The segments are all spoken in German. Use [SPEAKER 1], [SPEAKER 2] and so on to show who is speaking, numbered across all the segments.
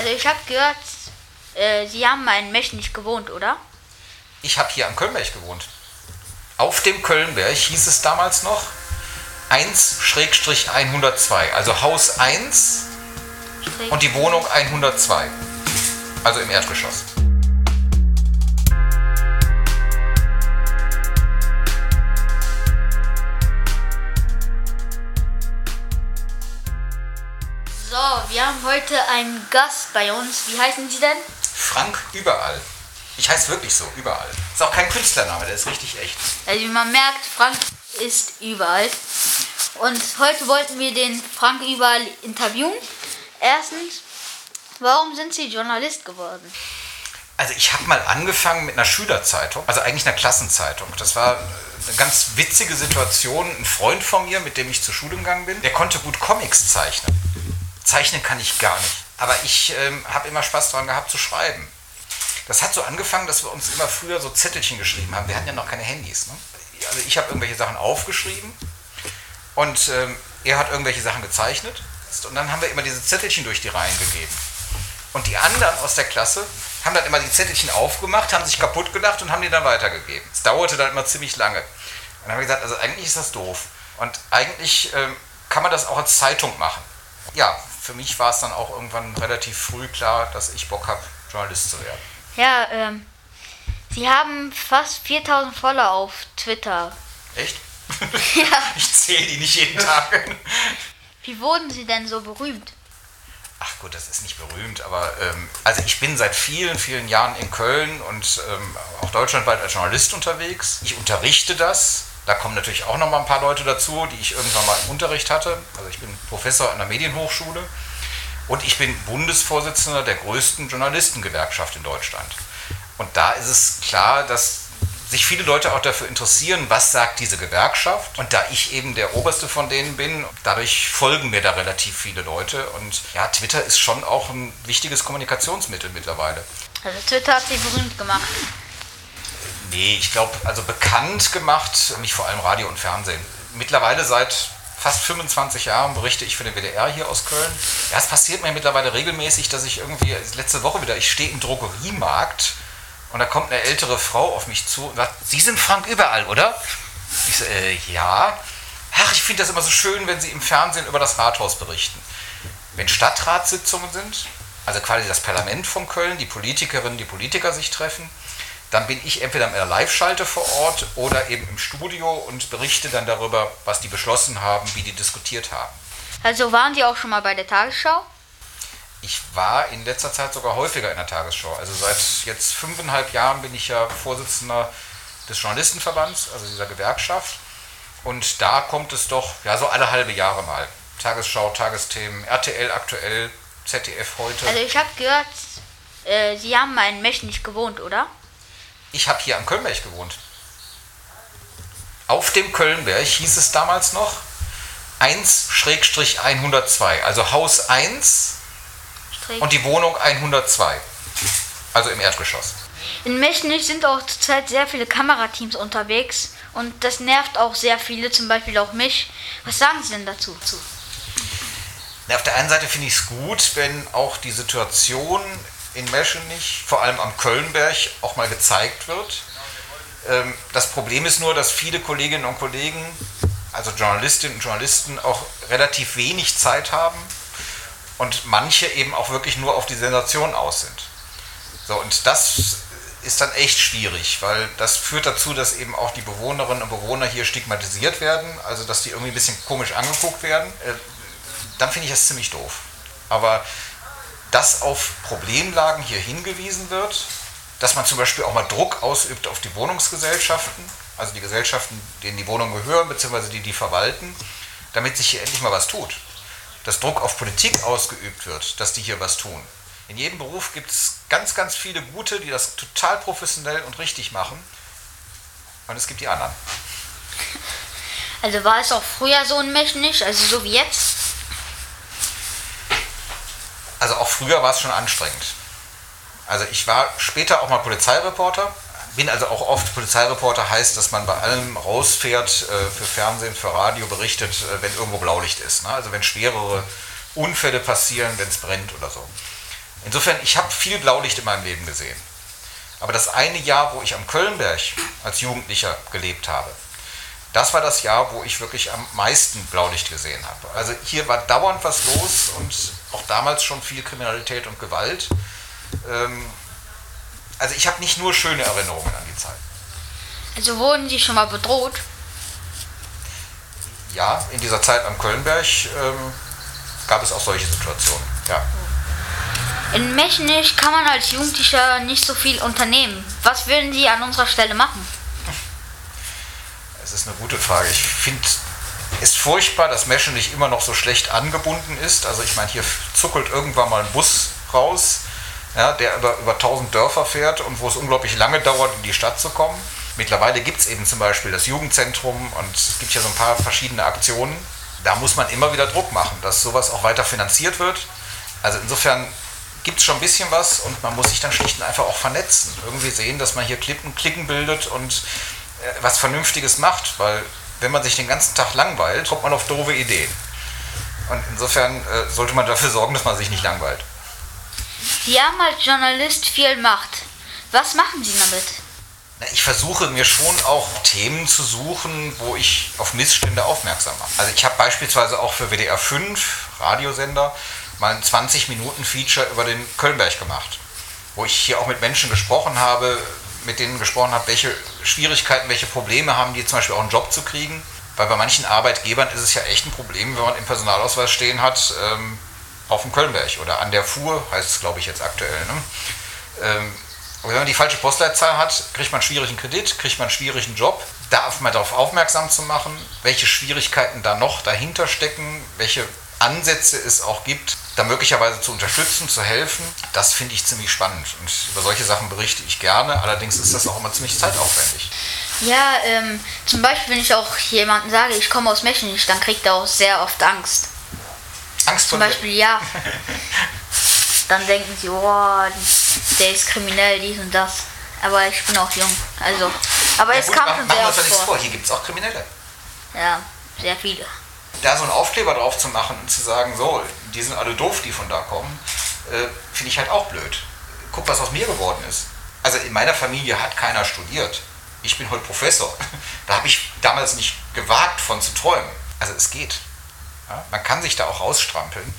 [SPEAKER 1] Also ich habe gehört, äh, Sie haben in Mechernich gewohnt, oder?
[SPEAKER 2] Ich habe hier am Kölnberg gewohnt. Auf dem Kölnberg hieß es damals noch 1-102, also Haus 1
[SPEAKER 1] Schräg.
[SPEAKER 2] und die Wohnung 102, also im Erdgeschoss.
[SPEAKER 1] So, wir haben heute einen Gast bei uns. Wie heißen Sie denn?
[SPEAKER 2] Frank überall. Ich heiße wirklich so, überall. Ist auch kein Künstlername, der ist richtig echt.
[SPEAKER 1] Also wie man merkt, Frank ist überall. Und heute wollten wir den Frank überall interviewen. Erstens, warum sind Sie Journalist geworden?
[SPEAKER 2] Also ich habe mal angefangen mit einer Schülerzeitung, also eigentlich einer Klassenzeitung. Das war eine ganz witzige Situation. Ein Freund von mir, mit dem ich zur Schule gegangen bin, der konnte gut Comics zeichnen. Zeichnen kann ich gar nicht. Aber ich ähm, habe immer Spaß daran gehabt zu schreiben. Das hat so angefangen, dass wir uns immer früher so Zettelchen geschrieben haben. Wir hatten ja noch keine Handys. Ne? Also ich habe irgendwelche Sachen aufgeschrieben und ähm, er hat irgendwelche Sachen gezeichnet. Und dann haben wir immer diese Zettelchen durch die Reihen gegeben. Und die anderen aus der Klasse haben dann immer die Zettelchen aufgemacht, haben sich kaputt gelacht und haben die dann weitergegeben. Es dauerte dann immer ziemlich lange. Und dann haben wir gesagt, also eigentlich ist das doof. Und eigentlich ähm, kann man das auch als Zeitung machen. Ja, für mich war es dann auch irgendwann relativ früh klar, dass ich Bock habe, Journalist zu werden.
[SPEAKER 1] Ja, ähm, Sie haben fast 4000 Follower auf Twitter.
[SPEAKER 2] Echt?
[SPEAKER 1] Ja.
[SPEAKER 2] Ich zähle die nicht jeden Tag.
[SPEAKER 1] Wie wurden Sie denn so berühmt?
[SPEAKER 2] Ach gut, das ist nicht berühmt, aber ähm, also ich bin seit vielen, vielen Jahren in Köln und ähm, auch deutschlandweit als Journalist unterwegs. Ich unterrichte das. Da kommen natürlich auch noch mal ein paar Leute dazu, die ich irgendwann mal im Unterricht hatte. Also ich bin Professor an der Medienhochschule und ich bin Bundesvorsitzender der größten Journalistengewerkschaft in Deutschland. Und da ist es klar, dass sich viele Leute auch dafür interessieren, was sagt diese Gewerkschaft. Und da ich eben der oberste von denen bin, dadurch folgen mir da relativ viele Leute. Und ja, Twitter ist schon auch ein wichtiges Kommunikationsmittel mittlerweile.
[SPEAKER 1] Also Twitter hat Sie berühmt gemacht.
[SPEAKER 2] Nee, ich glaube, also bekannt gemacht, mich vor allem Radio und Fernsehen. Mittlerweile seit fast 25 Jahren berichte ich für den WDR hier aus Köln. Ja, es passiert mir mittlerweile regelmäßig, dass ich irgendwie, letzte Woche wieder, ich stehe im Drogeriemarkt und da kommt eine ältere Frau auf mich zu und sagt, Sie sind Frank überall, oder? Ich so, äh, ja. Ach, ich finde das immer so schön, wenn Sie im Fernsehen über das Rathaus berichten. Wenn Stadtratssitzungen sind, also quasi das Parlament von Köln, die Politikerinnen, die Politiker sich treffen, dann bin ich entweder in einer Live-Schalte vor Ort oder eben im Studio und berichte dann darüber, was die beschlossen haben, wie die diskutiert haben.
[SPEAKER 1] Also waren Sie auch schon mal bei der Tagesschau?
[SPEAKER 2] Ich war in letzter Zeit sogar häufiger in der Tagesschau. Also seit jetzt fünfeinhalb Jahren bin ich ja Vorsitzender des Journalistenverbands, also dieser Gewerkschaft. Und da kommt es doch, ja, so alle halbe Jahre mal. Tagesschau, Tagesthemen, RTL aktuell, ZDF heute.
[SPEAKER 1] Also ich habe gehört, äh, Sie haben in Mechernich gewohnt, oder?
[SPEAKER 2] Ich habe hier am Kölnberg gewohnt. Auf dem Kölnberg hieß es damals noch 1-102, also Haus 1
[SPEAKER 1] Schräg.
[SPEAKER 2] und die Wohnung 102, also im Erdgeschoss.
[SPEAKER 1] In Mechernich sind auch zurzeit sehr viele Kamerateams unterwegs und das nervt auch sehr viele, zum Beispiel auch mich. Was sagen Sie denn dazu?
[SPEAKER 2] Auf der einen Seite finde ich es gut, wenn auch die Situation in Meschenich, vor allem am Kölnberg, auch mal gezeigt wird. Ähm, das Problem ist nur, dass viele Kolleginnen und Kollegen, also Journalistinnen und Journalisten, auch relativ wenig Zeit haben und manche eben auch wirklich nur auf die Sensation aus sind. So, und das ist dann echt schwierig, weil das führt dazu, dass eben auch die Bewohnerinnen und Bewohner hier stigmatisiert werden, also dass die irgendwie ein bisschen komisch angeguckt werden. Äh, dann finde ich das ziemlich doof. Aber dass auf Problemlagen hier hingewiesen wird, dass man zum Beispiel auch mal Druck ausübt auf die Wohnungsgesellschaften, also die Gesellschaften, denen die Wohnungen gehören, beziehungsweise die die verwalten, damit sich hier endlich mal was tut. Dass Druck auf Politik ausgeübt wird, dass die hier was tun. In jedem Beruf gibt es ganz, ganz viele Gute, die das total professionell und richtig machen. Und es gibt die anderen.
[SPEAKER 1] Also war es auch früher so in Mechernich, also so wie jetzt?
[SPEAKER 2] Also auch früher war es schon anstrengend. Also ich war später auch mal Polizeireporter, bin also auch oft Polizeireporter, heißt, dass man bei allem rausfährt, äh, für Fernsehen, für Radio berichtet, äh, wenn irgendwo Blaulicht ist. Ne? Also wenn schwerere Unfälle passieren, wenn es brennt oder so. Insofern, ich habe viel Blaulicht in meinem Leben gesehen. Aber das eine Jahr, wo ich am Kölnberg als Jugendlicher gelebt habe, das war das Jahr, wo ich wirklich am meisten Blaulicht gesehen habe. Also hier war dauernd was los und auch damals schon viel Kriminalität und Gewalt. Ähm, also ich habe nicht nur schöne Erinnerungen an die Zeit.
[SPEAKER 1] Also wurden Sie schon mal bedroht?
[SPEAKER 2] Ja, in dieser Zeit am Kölnberg ähm, gab es auch solche Situationen. Ja.
[SPEAKER 1] In Mechnich kann man als Jugendlicher nicht so viel unternehmen. Was würden Sie an unserer Stelle machen?
[SPEAKER 2] Das ist eine gute Frage. Ich finde es furchtbar, dass Mechnich immer noch so schlecht angebunden ist. Also ich meine, hier zuckelt irgendwann mal ein Bus raus, ja, der über, über 1000 Dörfer fährt und wo es unglaublich lange dauert, in die Stadt zu kommen. Mittlerweile gibt es eben zum Beispiel das Jugendzentrum und es gibt ja so ein paar verschiedene Aktionen. Da muss man immer wieder Druck machen, dass sowas auch weiter finanziert wird. Also insofern gibt es schon ein bisschen was und man muss sich dann schlicht und einfach auch vernetzen. Irgendwie sehen, dass man hier Klicken, Klicken bildet und was Vernünftiges macht, weil wenn man sich den ganzen Tag langweilt, kommt man auf doofe Ideen. Und insofern äh, sollte man dafür sorgen, dass man sich nicht langweilt.
[SPEAKER 1] Sie haben als Journalist viel Macht. Was machen Sie damit?
[SPEAKER 2] Ich versuche mir schon auch Themen zu suchen, wo ich auf Missstände aufmerksam mache. Also ich habe beispielsweise auch für WDR 5, Radiosender, mal ein 20 Minuten Feature über den Kölnberg gemacht, wo ich hier auch mit Menschen gesprochen habe, mit denen gesprochen habe, welche Schwierigkeiten, welche Probleme haben die zum Beispiel auch einen Job zu kriegen. Weil bei manchen Arbeitgebern ist es ja echt ein Problem, wenn man im Personalausweis stehen hat, ähm, auf dem Kölnberg oder an der Fuhr, heißt es glaube ich jetzt aktuell. Ne? Ähm, wenn man die falsche Postleitzahl hat, kriegt man schwierigen Kredit, kriegt man schwierigen Job. Darf man darauf aufmerksam zu machen, welche Schwierigkeiten da noch dahinter stecken, welche Ansätze es auch gibt, da möglicherweise zu unterstützen, zu helfen, das finde ich ziemlich spannend. Und über solche Sachen berichte ich gerne, allerdings ist das auch immer ziemlich zeitaufwendig.
[SPEAKER 1] Ja, ähm, zum Beispiel, wenn ich auch jemandem sage, ich komme aus Mechenich, dann kriegt er auch sehr oft Angst.
[SPEAKER 2] Angst
[SPEAKER 1] Zum Beispiel, ja. Dann denken sie, oh, der ist kriminell, dies und das. Aber ich bin auch jung. Also, aber
[SPEAKER 2] ja,
[SPEAKER 1] es
[SPEAKER 2] gut,
[SPEAKER 1] kam schon sehr oft vor.
[SPEAKER 2] vor. Hier gibt es auch Kriminelle.
[SPEAKER 1] Ja, sehr viele.
[SPEAKER 2] Da so einen Aufkleber drauf zu machen und zu sagen, so, die sind alle doof, die von da kommen, äh, finde ich halt auch blöd. Guck, was aus mir geworden ist. Also in meiner Familie hat keiner studiert. Ich bin heute Professor. Da habe ich damals nicht gewagt, von zu träumen. Also es geht. Ja, man kann sich da auch rausstrampeln.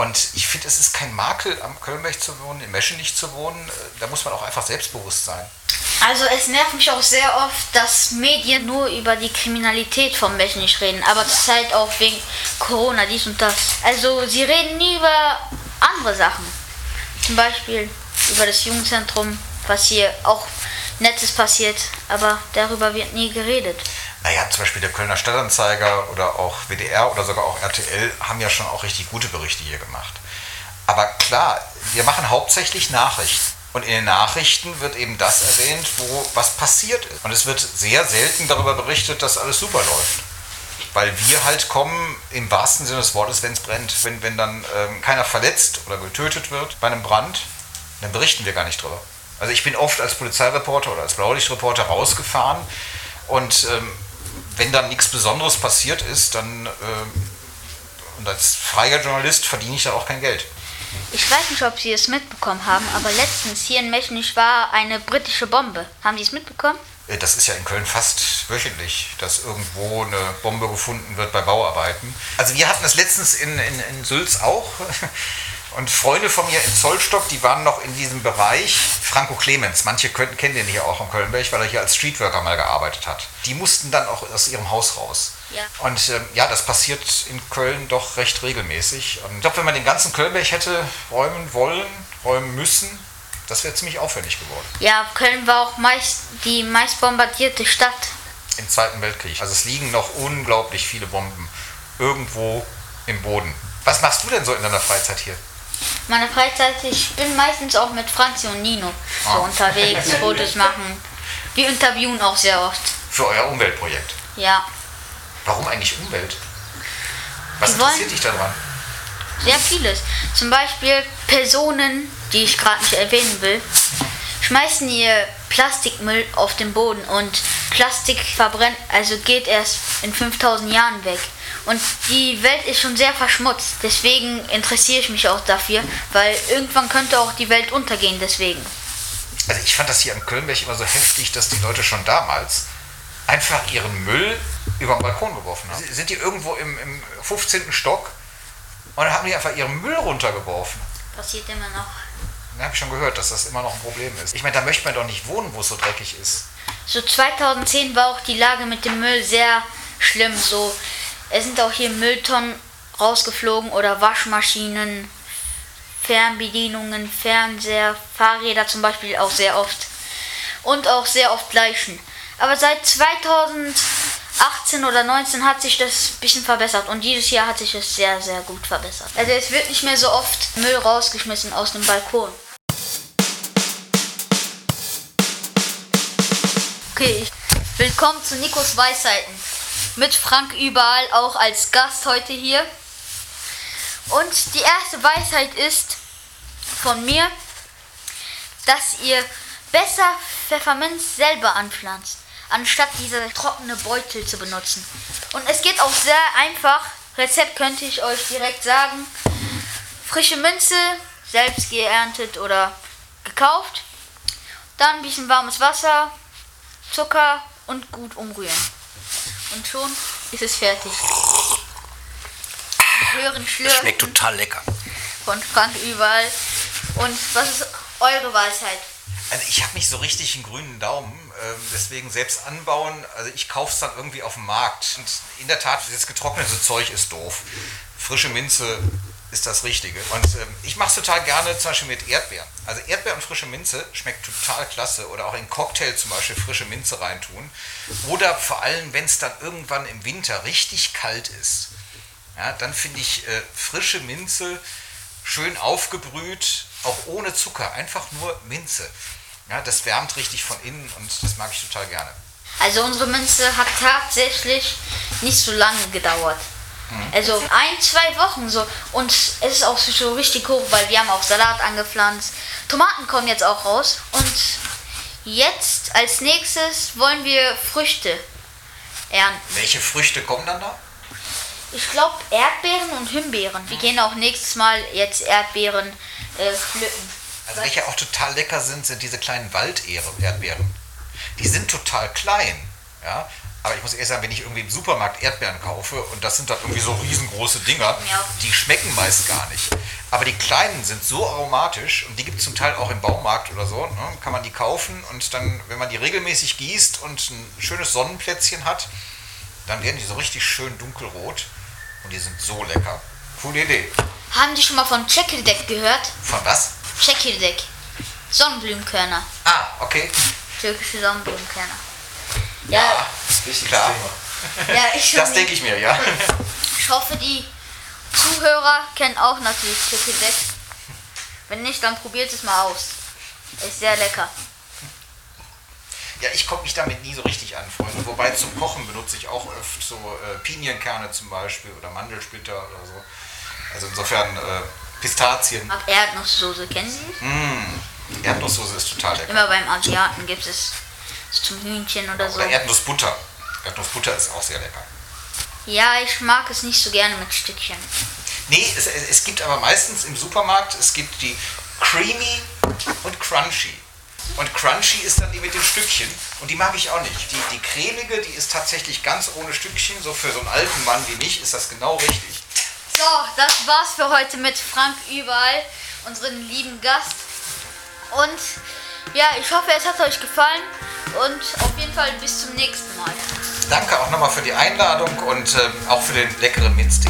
[SPEAKER 2] Und ich finde, es ist kein Makel, am Kölnberg zu wohnen, in Meschenich zu wohnen. Da muss man auch einfach selbstbewusst sein.
[SPEAKER 1] Also es nervt mich auch sehr oft, dass Medien nur über die Kriminalität von Mechenich reden, aber zurzeit auch wegen Corona, dies und das. Also sie reden nie über andere Sachen. Zum Beispiel über das Jugendzentrum, was hier auch Nettes passiert, aber darüber wird nie geredet.
[SPEAKER 2] Naja, zum Beispiel der Kölner Stadtanzeiger oder auch WDR oder sogar auch RTL haben ja schon auch richtig gute Berichte hier gemacht. Aber klar, wir machen hauptsächlich Nachrichten. Und in den Nachrichten wird eben das erwähnt, wo was passiert ist. Und es wird sehr selten darüber berichtet, dass alles super läuft. Weil wir halt kommen, im wahrsten Sinne des Wortes, wenn es brennt. Wenn, wenn dann ähm, keiner verletzt oder getötet wird bei einem Brand, dann berichten wir gar nicht drüber. Also ich bin oft als Polizeireporter oder als Blaulichtreporter rausgefahren und ähm, wenn dann nichts Besonderes passiert ist, dann ähm, und als freier Journalist verdiene ich da auch kein Geld.
[SPEAKER 1] Ich weiß nicht, ob Sie es mitbekommen haben, aber letztens hier in Mechenich war eine britische Bombe. Haben Sie es mitbekommen?
[SPEAKER 2] Äh, Das ist ja in Köln fast wöchentlich, dass irgendwo eine Bombe gefunden wird bei Bauarbeiten. Also wir hatten das letztens in, in, in Sülz auch. Und Freunde von mir in Zollstock, die waren noch in diesem Bereich. Franco Clemens, manche können, kennen den hier auch am Kölnberg, weil er hier als Streetworker mal gearbeitet hat. Die mussten dann auch aus ihrem Haus raus.
[SPEAKER 1] Ja.
[SPEAKER 2] Und ähm, ja, das passiert in Köln doch recht regelmäßig. Und ich glaube, wenn man den ganzen Kölnberg hätte räumen wollen, räumen müssen, das wäre ziemlich aufwendig geworden.
[SPEAKER 1] Ja, Köln war auch meist die meist bombardierte Stadt.
[SPEAKER 2] im Zweiten Weltkrieg. Also es liegen noch unglaublich viele Bomben irgendwo im Boden. Was machst du denn so in deiner Freizeit hier?
[SPEAKER 1] Meine Freizeit, ich bin meistens auch mit Franzi und Nino so
[SPEAKER 2] Ah.
[SPEAKER 1] unterwegs, Fotos machen. Wir interviewen auch sehr oft.
[SPEAKER 2] Für euer Umweltprojekt.
[SPEAKER 1] Ja,
[SPEAKER 2] Warum eigentlich Umwelt? Was
[SPEAKER 1] wollen-
[SPEAKER 2] interessiert dich daran?
[SPEAKER 1] sehr vieles. Zum Beispiel Personen, die ich gerade nicht erwähnen will, schmeißen ihr Plastikmüll auf den Boden und Plastik verbrennt, also geht erst in 5000 Jahren weg. Und die Welt ist schon sehr verschmutzt. Deswegen interessiere ich mich auch dafür, weil irgendwann könnte auch die Welt untergehen. Deswegen.
[SPEAKER 2] Also ich fand das hier in Kölnberg immer so heftig, dass die Leute schon damals einfach ihren Müll über den Balkon geworfen haben. Sind die irgendwo im, im 15. Stock und dann haben die einfach ihren Müll runtergeworfen.
[SPEAKER 1] Passiert immer noch.
[SPEAKER 2] Habe ich schon gehört, dass das immer noch ein Problem ist. Ich meine, da möchte man doch nicht wohnen, wo es so dreckig ist.
[SPEAKER 1] So 2010 war auch die Lage mit dem Müll sehr schlimm. So, es sind auch hier Mülltonnen rausgeflogen oder Waschmaschinen, Fernbedienungen, Fernseher, Fahrräder zum Beispiel auch sehr oft. Und auch sehr oft Leichen. Aber seit 2018 oder 19 hat sich das ein bisschen verbessert und dieses Jahr hat sich es sehr, sehr gut verbessert. Also es wird nicht mehr so oft Müll rausgeschmissen aus dem Balkon. Okay, willkommen zu Nikos Weisheiten. Mit Frank überall, auch als Gast heute hier. Und die erste Weisheit ist von mir, dass ihr besser Pfefferminz selber anpflanzt, anstatt diese trockene Beutel zu benutzen. Und es geht auch sehr einfach. Rezept könnte ich euch direkt sagen. Frische Minze, selbst geerntet oder gekauft. Dann ein bisschen warmes Wasser, Zucker und gut umrühren. Und schon ist es fertig. Mit höheren Schlürfen
[SPEAKER 2] Schmeckt total lecker.
[SPEAKER 1] von Frank überall. Und was ist eure Weisheit?
[SPEAKER 2] Also ich habe nicht so richtig einen grünen Daumen, ähm, deswegen selbst anbauen, also ich kaufe es dann irgendwie auf dem Markt. Und in der Tat, das getrocknete Zeug ist doof. Frische Minze ist das Richtige. Und ähm, ich mache es total gerne zum Beispiel mit Erdbeeren. Also Erdbeer und frische Minze schmeckt total klasse. Oder auch in Cocktail zum Beispiel frische Minze reintun. Oder vor allem, wenn es dann irgendwann im Winter richtig kalt ist, ja, dann finde ich äh, frische Minze schön aufgebrüht, auch ohne Zucker, einfach nur Minze. Ja, das wärmt richtig von innen und das mag ich total gerne.
[SPEAKER 1] Also unsere Minze hat tatsächlich nicht so lange gedauert. Also ein, zwei Wochen so. Und es ist auch so richtig hoch, weil wir haben auch Salat angepflanzt. Tomaten kommen jetzt auch raus. Und jetzt als nächstes wollen wir Früchte ernten.
[SPEAKER 2] Welche Früchte kommen dann da?
[SPEAKER 1] Ich glaube Erdbeeren und Himbeeren. Wir gehen auch nächstes Mal jetzt Erdbeeren äh, pflücken.
[SPEAKER 2] Also welche auch total lecker sind, sind diese kleinen Walderdbeeren. Die sind total klein, ja. Aber ich muss ehrlich sagen, wenn ich irgendwie im Supermarkt Erdbeeren kaufe und das sind dann irgendwie so riesengroße Dinger,
[SPEAKER 1] Ja.
[SPEAKER 2] die schmecken meist gar nicht. Aber die kleinen sind so aromatisch und die gibt es zum Teil auch im Baumarkt oder so. Ne? Kann man die kaufen und dann, wenn man die regelmäßig gießt und ein schönes Sonnenplätzchen hat, dann werden die so richtig schön dunkelrot und die sind so lecker. Coole Idee.
[SPEAKER 1] Haben die schon mal von Chekirdek gehört?
[SPEAKER 2] Von was?
[SPEAKER 1] Chekirdek. Sonnenblumenkörner.
[SPEAKER 2] Ah, okay.
[SPEAKER 1] Türkische Sonnenblumenkörner.
[SPEAKER 2] Ja,
[SPEAKER 3] Wichtiges
[SPEAKER 2] klar.
[SPEAKER 3] Thema.
[SPEAKER 1] Ja, ich,
[SPEAKER 2] Das denke ich mir, ja.
[SPEAKER 1] ich hoffe, die Zuhörer kennen auch natürlich Chekirdek. Wenn nicht, dann probiert es mal aus. Ist sehr lecker.
[SPEAKER 2] Ja, ich komme mich damit nie so richtig an, Freunde. Wobei zum Kochen benutze ich auch oft so äh, Pinienkerne zum Beispiel oder Mandelsplitter oder so. Also insofern äh, Pistazien.
[SPEAKER 1] Mag Erdnusssoße, kennen Sie?
[SPEAKER 2] Mmh. Erdnusssoße ist total lecker.
[SPEAKER 1] Immer beim Asiaten gibt es zum Hühnchen oder so.
[SPEAKER 2] Oder Erdnussbutter. Erdnussbutter ist auch sehr lecker.
[SPEAKER 1] Ja, ich mag es nicht so gerne mit Stückchen.
[SPEAKER 2] Nee, es, es gibt aber meistens im Supermarkt, es gibt die Creamy und Crunchy. Und Crunchy ist dann die mit den Stückchen und die mag ich auch nicht. Die, die cremige, die ist tatsächlich ganz ohne Stückchen. So für so einen alten Mann wie mich ist das genau richtig.
[SPEAKER 1] So, das war's für heute mit Frank überall, unseren lieben Gast. Und ja, ich hoffe, es hat euch gefallen und auf jeden Fall bis zum nächsten Mal.
[SPEAKER 2] Danke auch nochmal für die Einladung und ähm, auch für den leckeren Minztee.